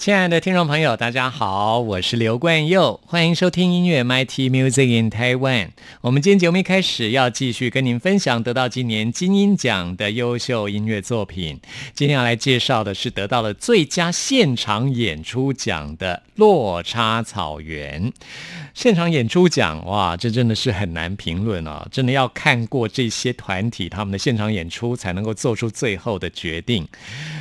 亲爱的听众朋友，大家好，我是刘冠佑，欢迎收听音乐 MT Music in Taiwan。我们今天节目一开始要继续跟您分享得到今年金鹰奖的优秀音乐作品。今天要来介绍的是得到了最佳现场演出奖的《落差草原》。现场演出奖，哇，这真的是很难评论啊！真的要看过这些团体他们的现场演出，才能够做出最后的决定。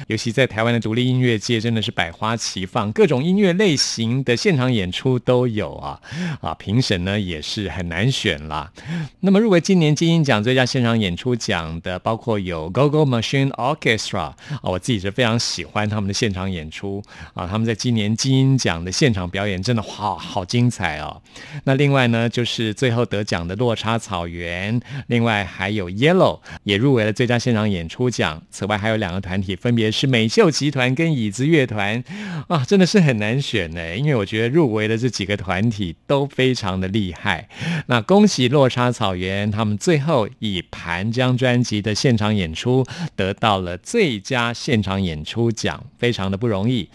尤其在台湾的独立音乐界，真的是百花齐放，各种音乐类型的现场演出都有啊！啊，评审呢也是很难选啦。那么入围今年金鹰奖最佳现场演出奖的，包括有 Go Go Machine Orchestra 啊，我自己是非常喜欢他们的现场演出啊，他们在今年金鹰奖的现场表演真的好好精彩哦。那另外呢，就是最后得奖的落差草原，另外还有 Yellow 也入围了最佳现场演出奖。此外还有两个团体，分别是美秀集团跟椅子乐团啊，真的是很难选呢，因为我觉得入围的这几个团体都非常的厉害。那恭喜落差草原，他们最后以盘江专辑的现场演出得到了最佳现场演出奖，非常的不容易。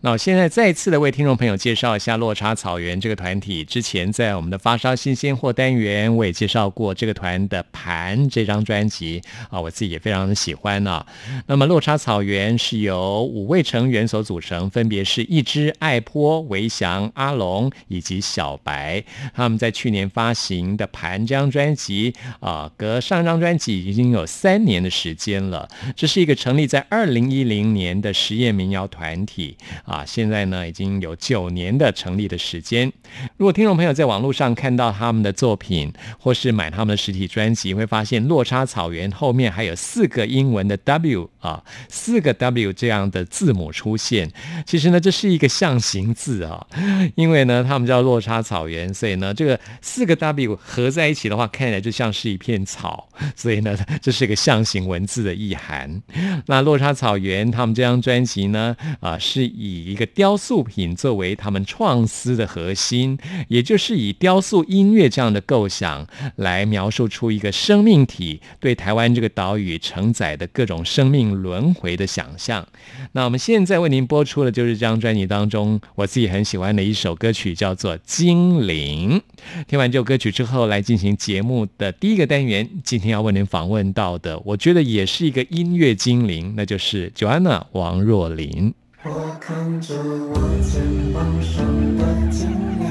那我现在再次的为听众朋友介绍一下落差草原这个团体。之前在我们的发烧新鲜货单元，我也介绍过这个团的《盘》这张专辑啊，我自己也非常的喜欢呢。那么落差草原是由五位成员所组成，分别是一只爱坡、维祥、阿龙以及小白。他们在去年发行的《盘》这张专辑啊，隔上张专辑已经有三年的时间了。这是一个成立在二零一零年的实验民谣团体。啊，现在呢已经有九年的成立的时间。如果听众朋友在网络上看到他们的作品，或是买他们的实体专辑，会发现落差草原后面还有四个英文的 W 啊，四个 W 这样的字母出现。其实呢，这是一个象形字啊，因为呢，他们叫落差草原，所以呢，这个四个 W 合在一起的话，看起来就像是一片草，所以呢，这是一个象形文字的意涵。那落差草原他们这张专辑呢，啊，是以一个雕塑品作为他们创思的核心，也就是以雕塑音乐这样的构想来描述出一个生命体对台湾这个岛屿承载的各种生命轮回的想象。那我们现在为您播出的就是这张专辑当中我自己很喜欢的一首歌曲，叫做《精灵》。听完这首歌曲之后，来进行节目的第一个单元。今天要为您访问到的，我觉得也是一个音乐精灵，那就是 Joanna 王若琳。我看着我肩膀上的精灵，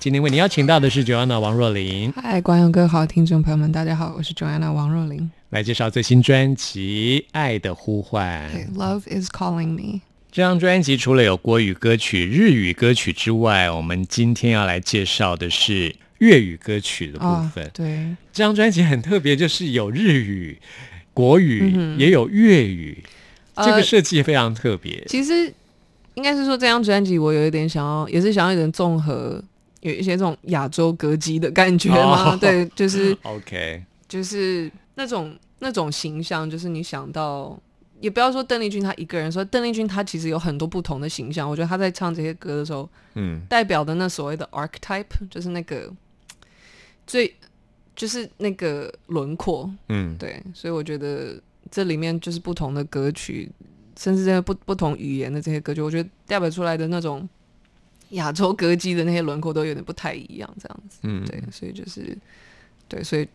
今天为你邀请到的是 Joanna 王若琳，嗨，关友哥好，听众朋友们，大家好，我是 Joanna 王若琳。来介绍最新专辑《爱的呼唤》。对，Love is calling me。这张专辑除了有国语歌曲、日语歌曲之外，我们今天要来介绍的是粤语歌曲的部分。啊对，这张专辑很特别，就是有日语、国语，也有粤语，这个呃设计非常特别。其实应该是说这张专辑我有一点想要，也是想要一点综合有一些这种亚洲歌姬的感觉吗？哦对，就是。OK，就是那种那种形象，就是你想到，也不要说邓丽君她一个人说，邓丽君她其实有很多不同的形象。我觉得她在唱这些歌的时候，嗯代表的那所谓的 archetype，就是那个最就是那个轮廓，嗯，对，所以我觉得这里面就是不同的歌曲，甚至这些不不同语言的这些歌曲，我觉得代表出来的那种亚洲歌姬的那些轮廓都有点不太一样，这样子。嗯，对，所以就是对，所以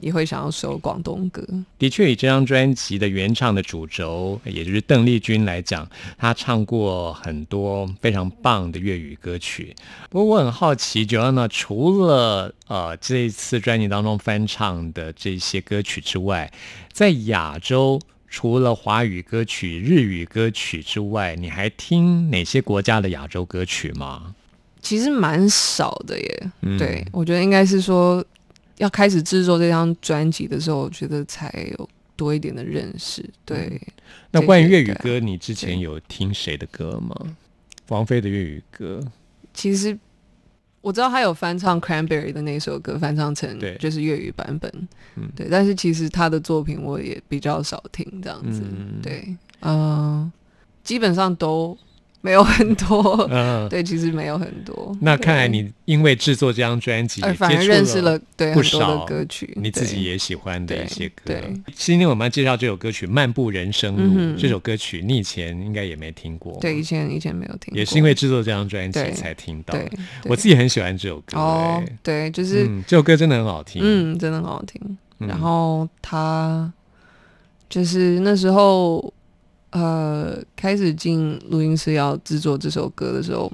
也会想要收广东歌。的确，以这张专辑的原唱的主轴，也就是邓丽君来讲，她唱过很多非常棒的粤语歌曲。不过我很好奇，Joanna 除了呃这一次专辑当中翻唱的这些歌曲之外，在亚洲除了华语歌曲、日语歌曲之外，你还听哪些国家的亚洲歌曲吗？其实蛮少的耶，嗯对我觉得应该是说要开始制作这张专辑的时候，我觉得才有多一点的认识。对，那关于粤语歌，你之前有听谁的歌吗？王菲的粤语歌，其实我知道他有翻唱 Cranberry 的那首歌，翻唱成就是粤语版本，嗯。对。但是其实他的作品我也比较少听，这样子，嗯。对，嗯、基本上都没有很多，嗯、对，其实没有很多。那看来你因为制作这张专辑，而反而认识了对不很多的少歌曲，你自己也喜欢的一些歌。对对。今天我们要介绍这首歌曲《漫步人生路》嗯这首歌曲，你以前应该也没听过，对以前以前没有听过，也是因为制作这张专辑才听到。对，我自己很喜欢这首歌、哦哎，对，就是嗯，这首歌真的很好听。嗯，真的很好听。嗯。然后他就是那时候呃开始进录音室要制作这首歌的时候，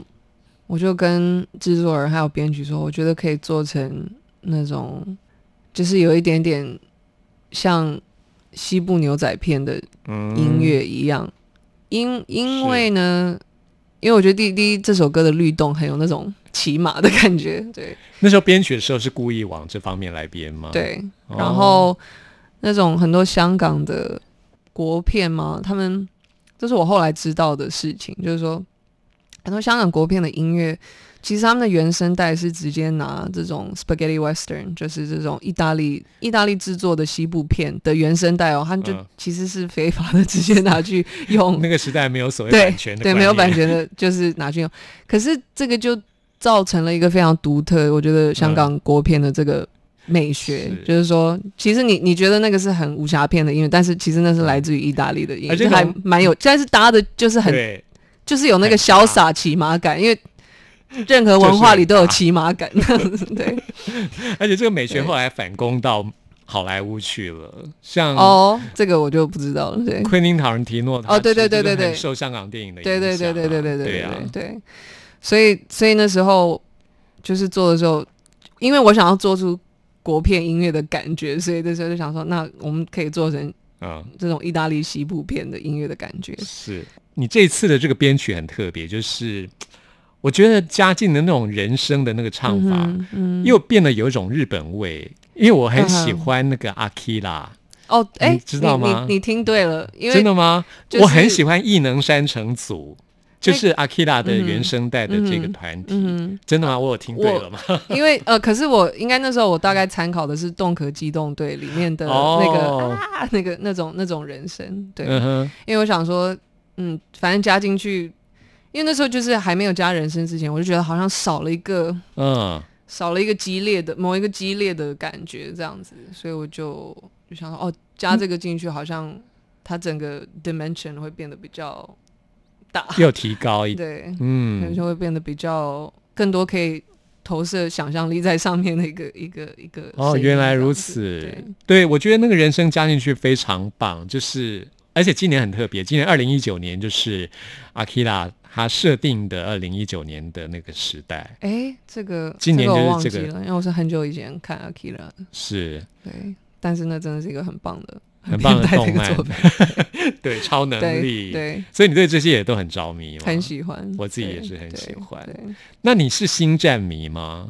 我就跟制作人还有编曲说，我觉得可以做成那种就是有一点点像西部牛仔片的嗯音乐一样，因因为呢，因为我觉得第第一这首歌的律动很有那种骑马的感觉，对。那时候编曲的时候是故意往这方面来编吗？，对，哦。然后那种很多香港的国片吗，他们这是我后来知道的事情，就是说很多香港国片的音乐，其实他们的原声带是直接拿这种 spaghetti western，就是这种意大利意大利制作的西部片的原声带哦，他们就嗯。其实是非法的，直接拿去用。那个时代没有所谓对版权的对，观没有版权的，就是拿去用。可是这个就造成了一个非常独特，我觉得香港国片的这个美学，是。就是说，其实你你觉得那个是很武侠片的音乐，但是其实那是来自于意大利的音乐，还而且还蛮有，但是搭的就是很对，就是有那个潇洒骑马感，因为。任何文化里都有骑马感，对。而且这个美学后来反攻到好莱坞去了，像哦，这个我就不知道了，对昆汀·塔伦提诺，哦对对对对对。受香港电影的影对对响啊。对对对对对对啊。对对，所以所以那时候就是做的时候，因为我想要做出国片音乐的感觉，所以那时候就想说，那我们可以做成嗯，这种意大利西部片的音乐的感觉。是你这次的这个编曲很特别，就是我觉得嘉靖的那种人声的那个唱法，嗯嗯又变得有一种日本味。因为我很喜欢那个阿基拉，哦，哎、你知道吗你你你听对了，因为真的吗？就是我很喜欢异能山城组，就是阿基拉的原声带的这个团体。嗯真的吗？我有听对了吗？因为呃，可是我应该那时候我大概参考的是《动壳机动队》里面的哦那个、啊，那个那种那种人声，对，嗯，因为我想说，嗯，反正加进去，因为那时候就是还没有加人声之前，我就觉得好像少了一个嗯，少了一个激烈的某一个激烈的感觉这样子，所以我就就想说，哦，加这个进去，好像它整个 dimension 会变得比较大，又提高一点。对，可能嗯，就会变得比较更多可以投射想象力在上面的一个 一个一个哦，原来如此。对。对，我觉得那个人生加进去非常棒，就是而且今年很特别，今年二零一九年就是阿基拉他设定的二零一九年的那个时代。哎，这个今年我就是这个因为我是很久以前看 Akira 的，是。对，但是那真的是一个很棒的、很棒的动漫。对超能力，对，所以你对这些也都很着迷吗？很喜欢。我自己也是很喜欢。那你是星战迷吗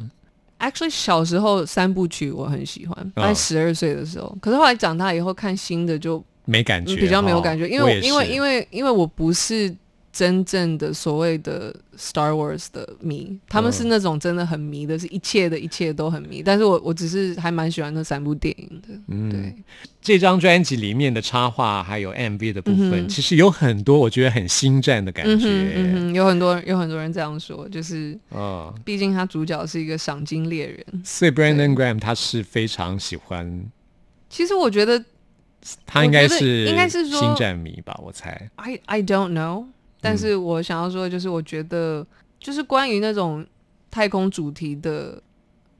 ？，actually 小时候三部曲我很喜欢，大概嗯十二岁的时候，可是后来长大以后看新的就没感觉，嗯比较没有感觉，因为因为因为因为我不是真正的所谓的 Star Wars 的迷，他们是那种真的很迷的，是一切的一切都很迷。但是我我只是还蛮喜欢那三部电影的，嗯对，这张专辑里面的插画还有 MV 的部分，嗯其实有很多我觉得很星战的感觉。嗯嗯，有很多有很多人这样说，就是嗯毕竟他主角是一个赏金猎人。所以 Brandon Graham 他是非常喜欢，其实我觉得他应该是应该是说星战迷吧，我猜。I I don't know，但是我想要说的就是，我觉得就是关于那种太空主题的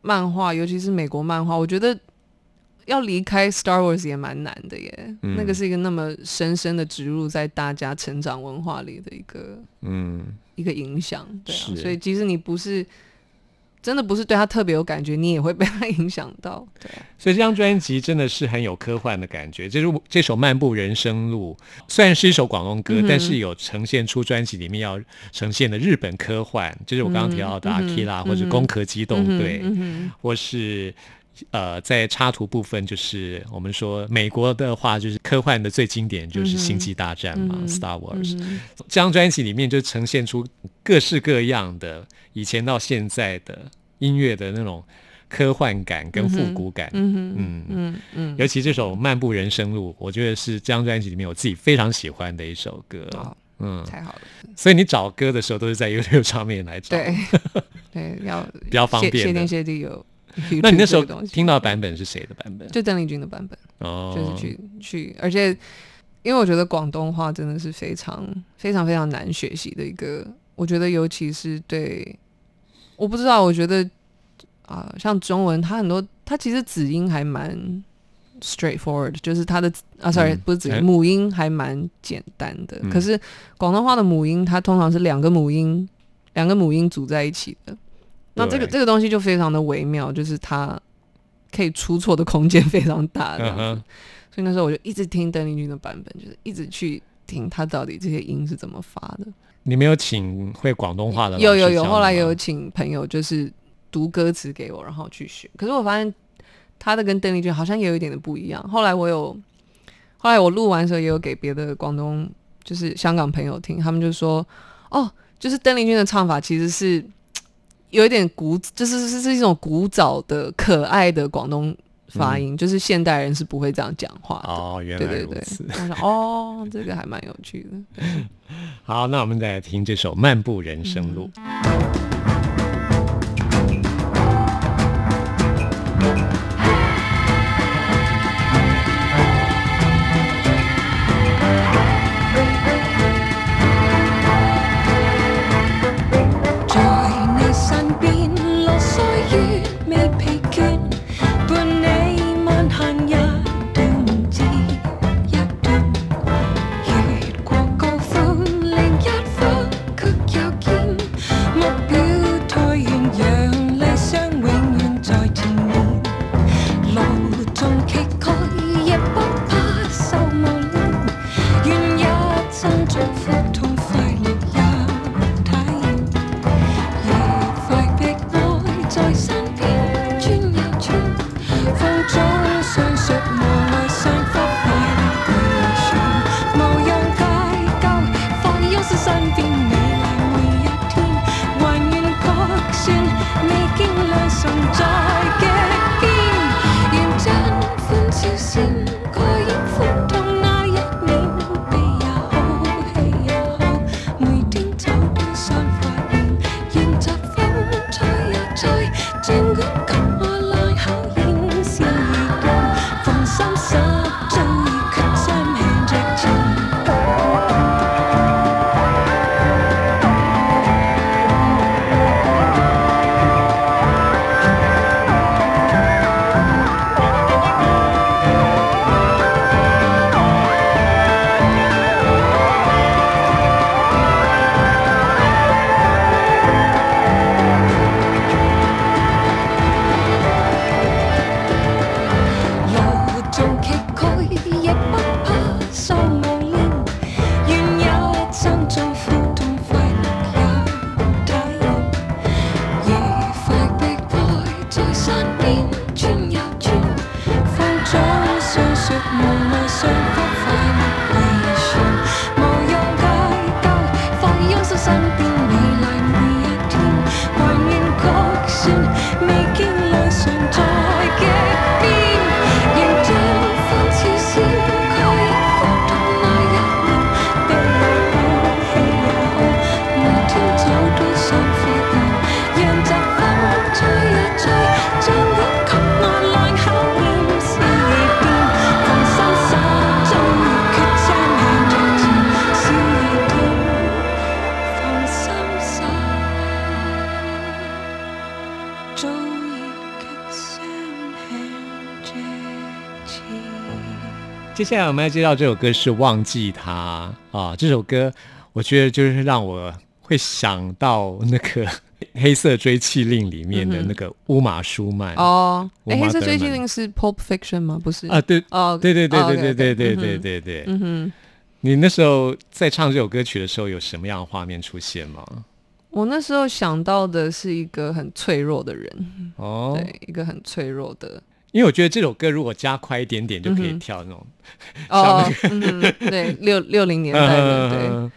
漫画，尤其是美国漫画，我觉得要离开 Star Wars 也蛮难的耶。嗯那个是一个那么深深的植入在大家成长文化里的一个嗯，一个影响，对啊。所以即使你不是真的不是对他特别有感觉，你也会被他影响到，对啊。所以这张专辑真的是很有科幻的感觉。这是这首《漫步人生路》，虽然是一首广东歌，嗯但是有呈现出专辑里面要呈现的日本科幻，就是我刚刚提到的嗯哼 Akira、嗯哼或者《攻壳机动队》嗯哼嗯或是。呃，在插图部分，就是我们说美国的话，就是科幻的最经典就是《星际大战》嘛、嗯哼 s t a r Wars）、嗯这张专辑里面就呈现出各式各样的以前到现在的音乐的那种科幻感跟复古感。嗯嗯嗯嗯，尤其这首《漫步人生路》，我觉得是这张专辑里面我自己非常喜欢的一首歌。好，嗯，太好了。所以你找歌的时候都是在 YouTube 上面来找。对 对，要比较方便的谢天谢地有。那你那时候听到版本是谁的版本？就邓丽君的版本，哦，就是去去，而且因为我觉得广东话真的是非常非常非常难学习的一个，我觉得尤其是对，我不知道，我觉得啊、像中文它很多，它其实子音还蛮 straightforward，就是它的啊，sorry，、嗯不是子哎音，母音还蛮简单的。嗯可是广东话的母音，它通常是两个母音，两个母音组在一起的。那这个这个东西就非常的微妙，就是它可以出错的空间非常大这样子。嗯哼，所以那时候我就一直听邓丽君的版本，就是一直去听她到底这些音是怎么发的。你没有请会广东话的有有有，后来吗有请朋友就是读歌词给我，然后去学。可是我发现他的跟邓丽君好像也有一点的不一样。后来我有，后来我录完的时候也有给别的广东就是香港朋友听，他们就说哦，就是邓丽君的唱法其实是有一点古，就是是是一种古早的可爱的广东发音，就是现代人是不会这样讲话的。哦，原来对对对如此。，我想哦，这个还蛮有趣的。好，那我们再来听这首《漫步人生路》。在下来我们要介绍这首歌是《忘记他》啊，这首歌我觉得就是让我会想到那个 《黑色追妻令》里面的那个乌玛舒曼。啊、哦，哎，黑色追德曼。妻令是 Pulp Fiction 吗？不是。啊对，哦，对对对哦对对对对对对对，嗯哼，你那时候在唱这首歌曲的时候，有什么样的画面出现吗？我那时候想到的是一个很脆弱的人，哦，对，一个很脆弱的，因为我觉得这首歌如果加快一点点，就可以跳那种。哦，嗯哼，对，六六零年代的，对，嗯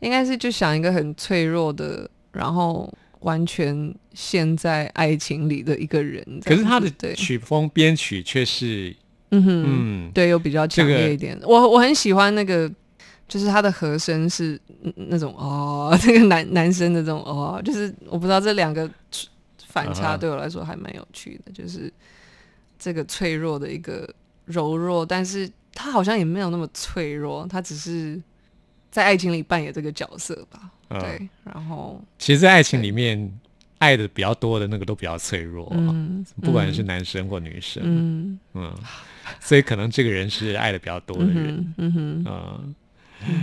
应该是就想一个很脆弱的，然后完全陷在爱情里的一个人。可是他的对，曲风编曲却是，嗯哼，嗯，对，又比较强烈一点。我我很喜欢那个，就是他的和声是嗯那种哦，这个男男生的这种哦，就是我不知道这两个反差对我来说还蛮有趣的，就是这个脆弱的一个柔弱，但是他好像也没有那么脆弱，他只是在爱情里扮演这个角色吧。嗯。对，然后其实，在爱情里面，爱的比较多的那个都比较脆弱啊、嗯，不管是嗯。男生或女生，嗯。嗯，所以可能这个人是爱的比较多的嗯人，哼。嗯。哼。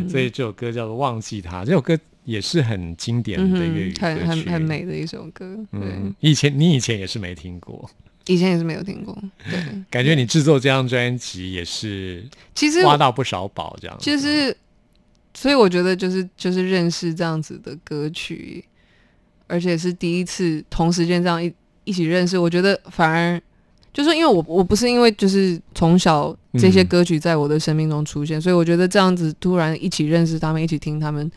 所以这首歌叫做《忘记他》，这首歌也是很经典嗯的粤语，歌曲，很很很美的一首歌。对，嗯，以前你以前也是没听过，以前也是没有听过。对，感觉你制作这张专辑也是其实挖到不少宝，这样子就是，所以我觉得就是就是认识这样子的歌曲，而且是第一次同时间这样一一起认识，我觉得反而就是因为我我不是因为就是从小这些嗯歌曲在我的生命中出现，所以我觉得这样子突然一起认识他们，一起听他们，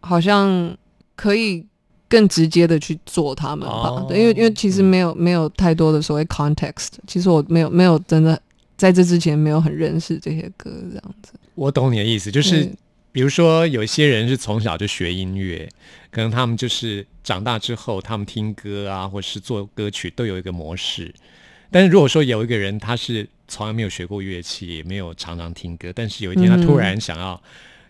好像可以。更直接的去做他们吧，哦对，因为因为其实没有、没有太多的所谓 context，其实我没有没有真的在这之前没有很认识这些歌这样子，我懂你的意思，就是嗯比如说有一些人是从小就学音乐，可能他们就是长大之后，他们听歌啊，或是做歌曲都有一个模式。但是如果说有一个人他是从来没有学过乐器，也没有常常听歌，但是有一天他突然想要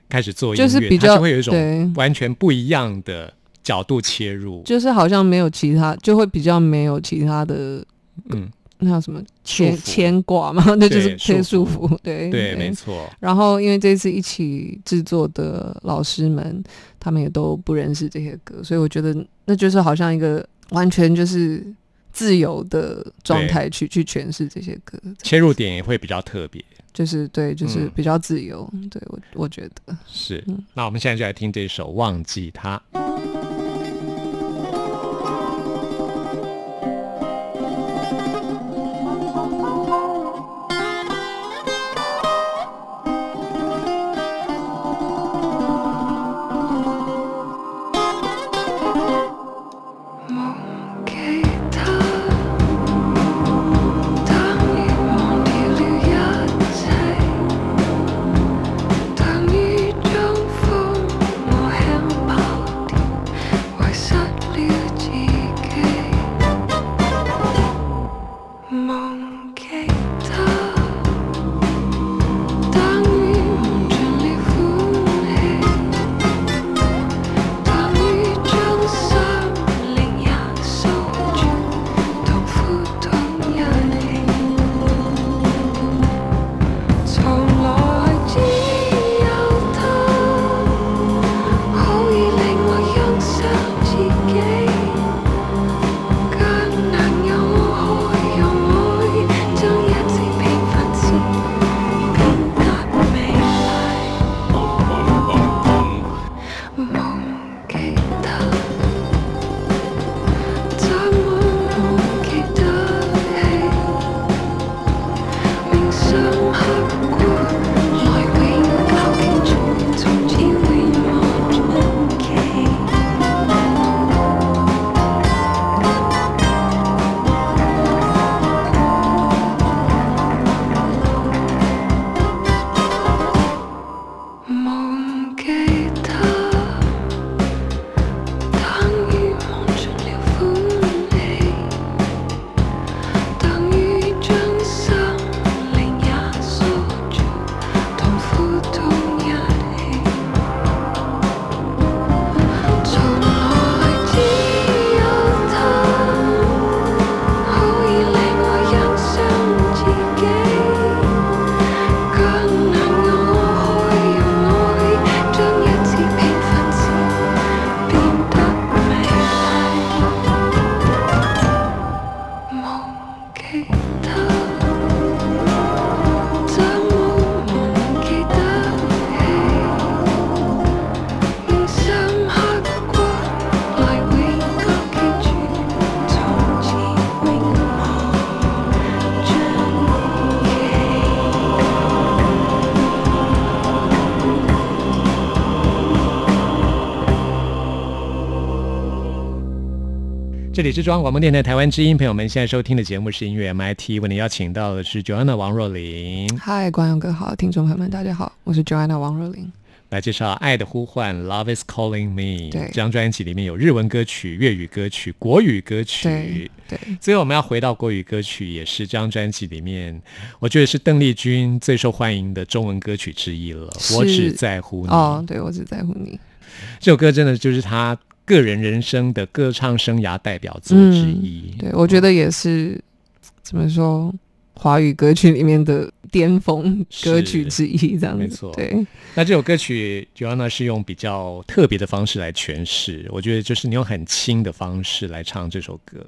开始做音乐，嗯就是比较他就会有一种完全不一样的角度切入。就是好像没有其他，就会比较没有其他的嗯，那叫什么牵牵挂嘛，那就是对可以束束缚，对对，没。错。然后因为这次一起制作的老师们，他们也都不认识这些歌，所以我觉得那就是好像一个完全就是自由的状态去去诠释这些歌，切入点也会比较特别。就是对，就是嗯比较自由。对我我觉得，是嗯，那我们现在就来听这首《忘记他》。这里是中央广播电台台湾之音，朋友们现在收听的节目是音乐 MIT，为您邀请到的是 Joanna 王若琳，嗨，观众哥好，听众朋友们大家好，我是 Joanna 王若琳。来介绍《爱的呼唤》（Love Is Calling Me） 对这张专辑里面有日文歌曲、粤语歌曲、国语歌曲对。对，最后我们要回到国语歌曲，也是这张专辑里面，我觉得是邓丽君最受欢迎的中文歌曲之一了。我只在乎你。哦，对我只在乎你。这首歌真的就是她个人人生的歌唱生涯代表作之一。对，我觉得也是怎么说，华语歌曲里面的巅峰歌曲之一，这样子。没错对，那这首歌曲 Joanna 是用比较特别的方式来诠释，我觉得就是你用很轻的方式来唱这首歌。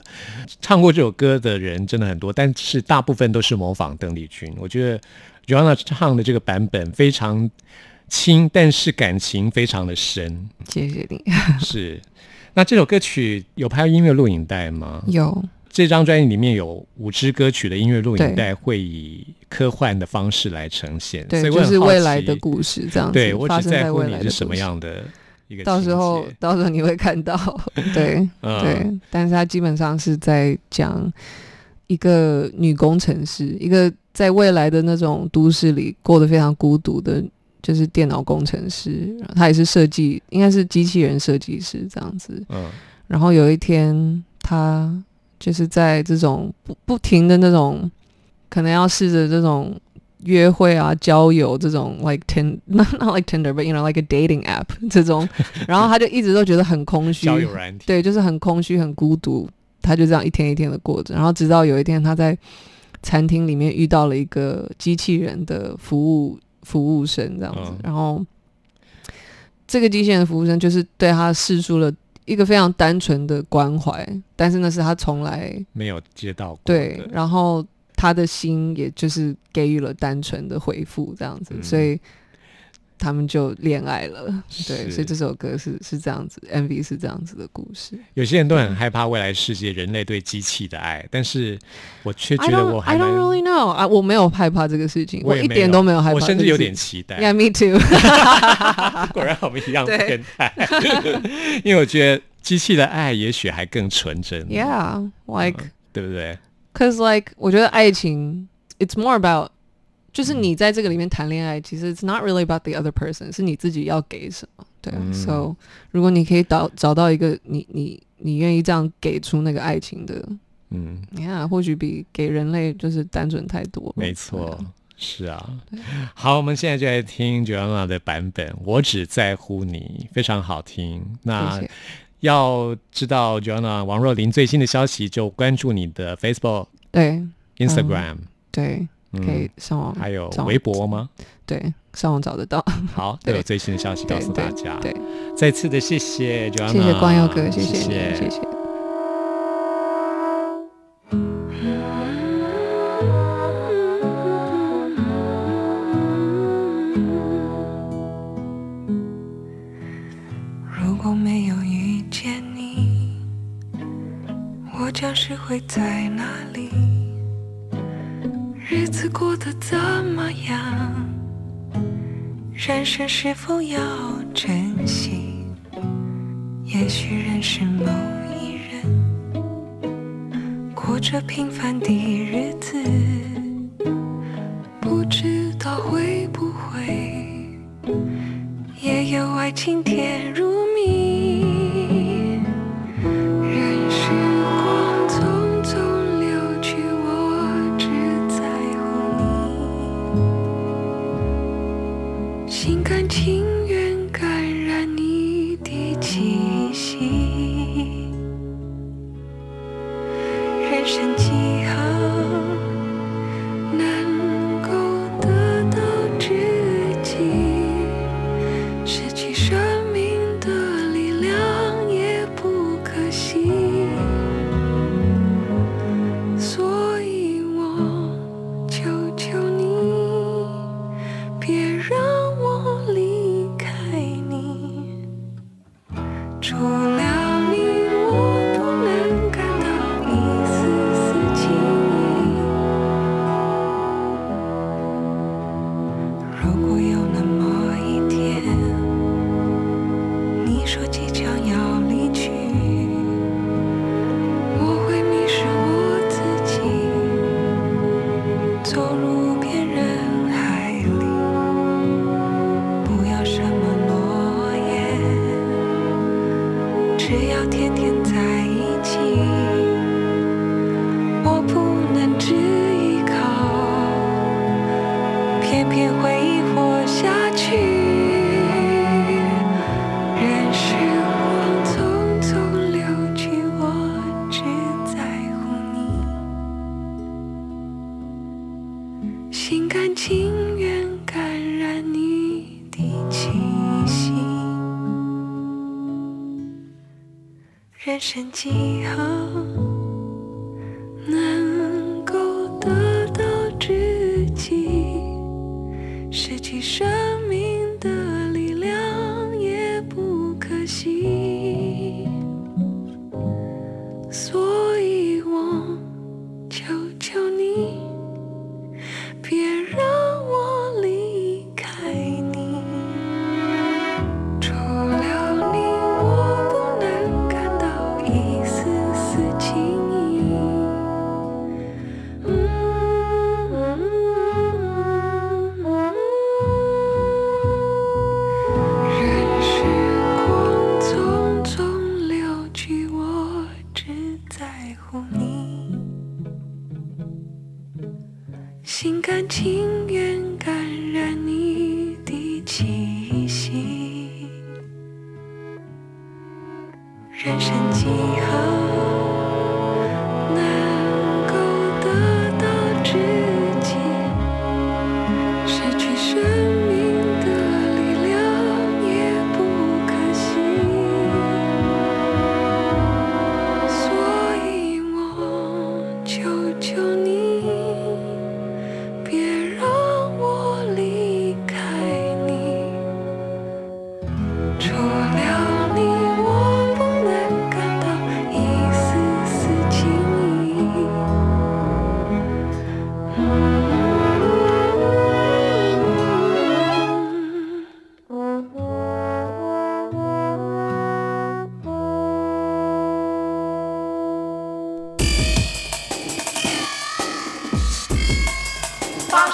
唱过这首歌的人真的很多，但是大部分都是模仿邓丽君。我觉得 Joanna 唱的这个版本非常轻，但是感情非常的深。谢谢你。是，那这首歌曲有拍音乐录影带吗？有，这张专辑里面有五支歌曲的音乐录影带，会以科幻的方式来呈现，对，所以我就是未来的故事这样子。对我发生只在乎未来是什么样的一个到时候到时候你会看到，对、嗯对，但是它基本上是在讲一个女工程师，一个在未来的那种都市里过得非常孤独的，就是电脑工程师，然后她也是设计，应该是机器人设计师这样子。嗯然后有一天，他就是在这种不不停的那种，可能要试着这种约会啊、交友这种，like ten not not like Tinder，but you know like a dating app 这种，然后他就一直都觉得很空虚，交友软体，对，就是很空虚、很孤独。他就这样一天一天的过着，然后直到有一天，他在餐厅里面遇到了一个机器人的服务服务生，这样子，嗯。然后这个机器人的服务生就是对他示出了一个非常单纯的关怀，但是那是他从来没有接到过对，然后他的心也就是给予了单纯的回复，这样子，嗯。所以他们就恋爱了。对，所以这首歌是是这样子，MV 是这样子的故事。有些人都很害怕未来世界人类对机器的爱，但是我却觉得我还 I don't really know 啊，我没有害怕这个事情，一我一点都没有害怕我甚至有点期待。Yeah, me too。果然我们一样对变态，因为我觉得机器的爱也许还更纯真 Yeah, like 嗯对不对？Cause like 我觉得爱情，it's more about 就是你在这个里面谈恋爱，其实 it's not really about the other person，是你自己要给什么。对、嗯 s o 如果你可以找找到一个你你你愿意这样给出那个爱情的，嗯，你看或许比给人类就是单纯太多。没错啊。是啊，好，我们现在就来听 Joanna 的版本，《我只在乎你》，非常好听。那谢谢。要知道 Joanna 王若琳最新的消息，就关注你的 Facebook、对 Instagram，、对，嗯可以上网，还有微博吗？对，上网找得到。好，都 对有最新的消息告诉大家。对，再次的谢谢谢谢光耀哥，谢谢谢谢。如果没有遇见你，我将是会在得怎么样？人生是否要珍惜？也许认识某一人，过着平凡的所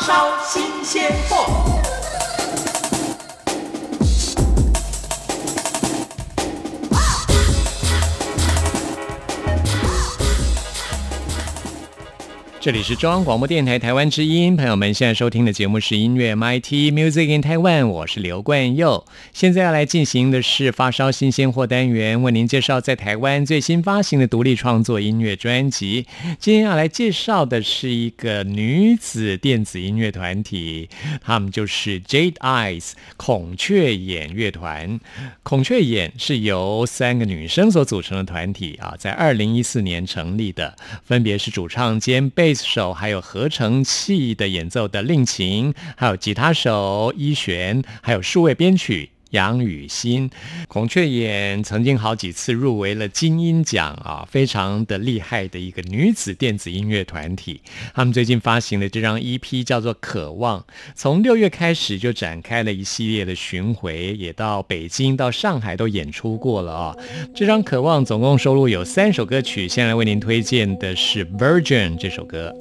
烧新鲜货。这里是中央广播电台台湾之音，朋友们现在收听的节目是音乐 MIT Music in Taiwan，我是刘冠佑。现在要来进行的是发烧新鲜货单元，为您介绍在台湾最新发行的独立创作音乐专辑。今天要来介绍的是一个女子电子音乐团体，他们就是 Jade Eyes 孔雀眼乐团。孔雀眼是由三个女生所组成的团体啊，在二零一四年成立的，分别是主唱兼贝手，还有合成器的演奏的令琴，还有吉他手一璇，还有数位编曲。杨雨欣，孔雀眼曾经好几次入围了金鹰奖啊，非常的厉害的一个女子电子音乐团体。他们最近发行的这张 EP 叫做《渴望》，从六月开始就展开了一系列的巡回，也到北京、到上海都演出过了啊。这张《渴望》总共收录有三首歌曲，现在为您推荐的是《Virgin》这首歌。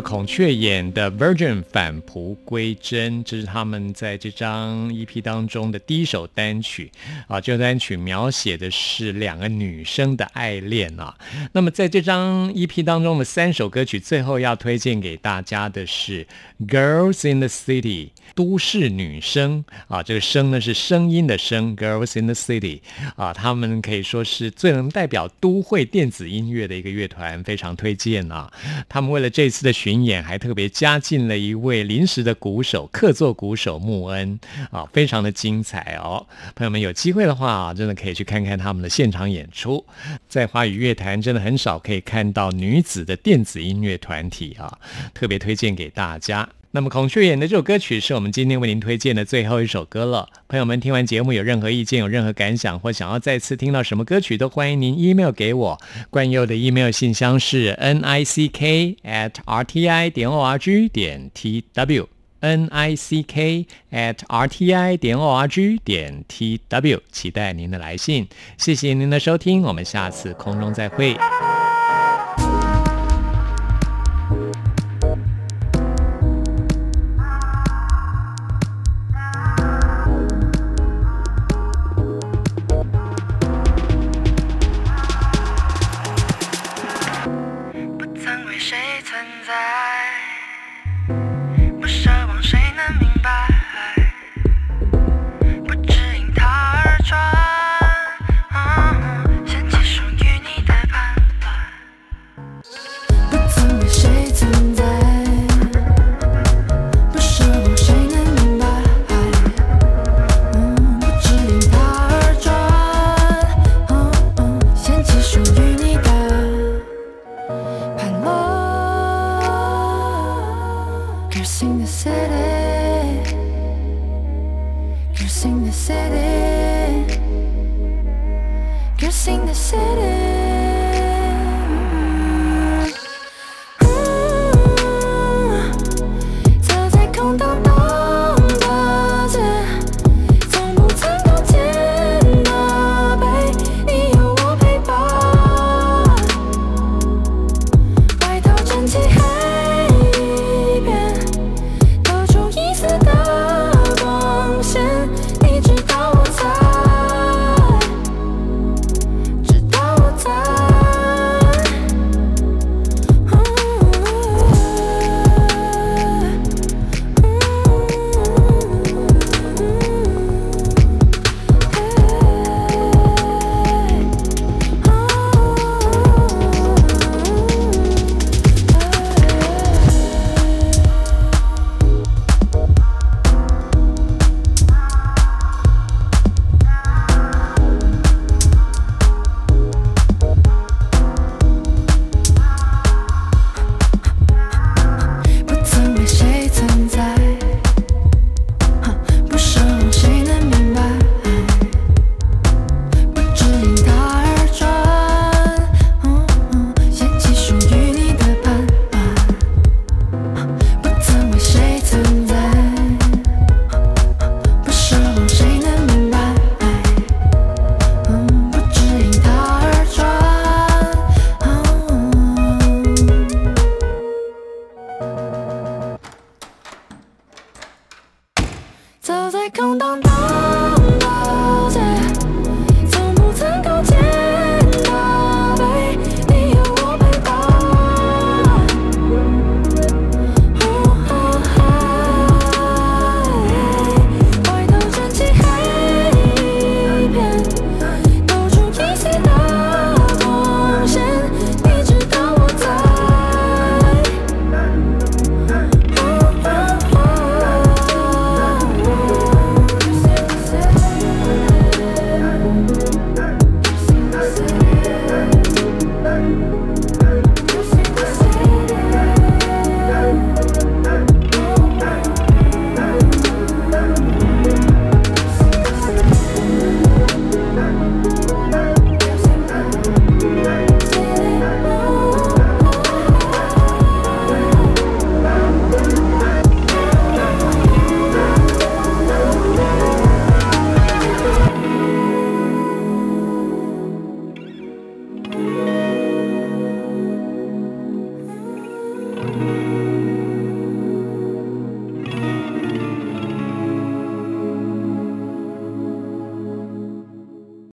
孔雀眼的 Virgin 返璞归真，这是他们在这张 EP 当中的第一首单曲啊。这首单曲描写的是两个女生的爱恋啊。那么在这张 EP 当中的三首歌曲，最后要推荐给大家的是《Girls in the City》。都市女生啊，这个声呢是声音的声，Girls in the City 啊，他们可以说是最能代表都会电子音乐的一个乐团，非常推荐啊。他们为了这次的巡演，还特别加进了一位临时的鼓手，客座鼓手穆恩啊，非常的精彩哦。朋友们有机会的话啊，真的可以去看看他们的现场演出。在华语乐坛，真的很少可以看到女子的电子音乐团体啊，特别推荐给大家。那么孔雀眼的这首歌曲是我们今天为您推荐的最后一首歌了。朋友们听完节目有任何意见、有任何感想，或想要再次听到什么歌曲，都欢迎您 email 给我。冠佑的 email 信箱是 n i c k at r t i 点 o r g 点 t w n i c k at r t i 点 o r g 点 t w，期待您的来信。谢谢您的收听，我们下次空中再会。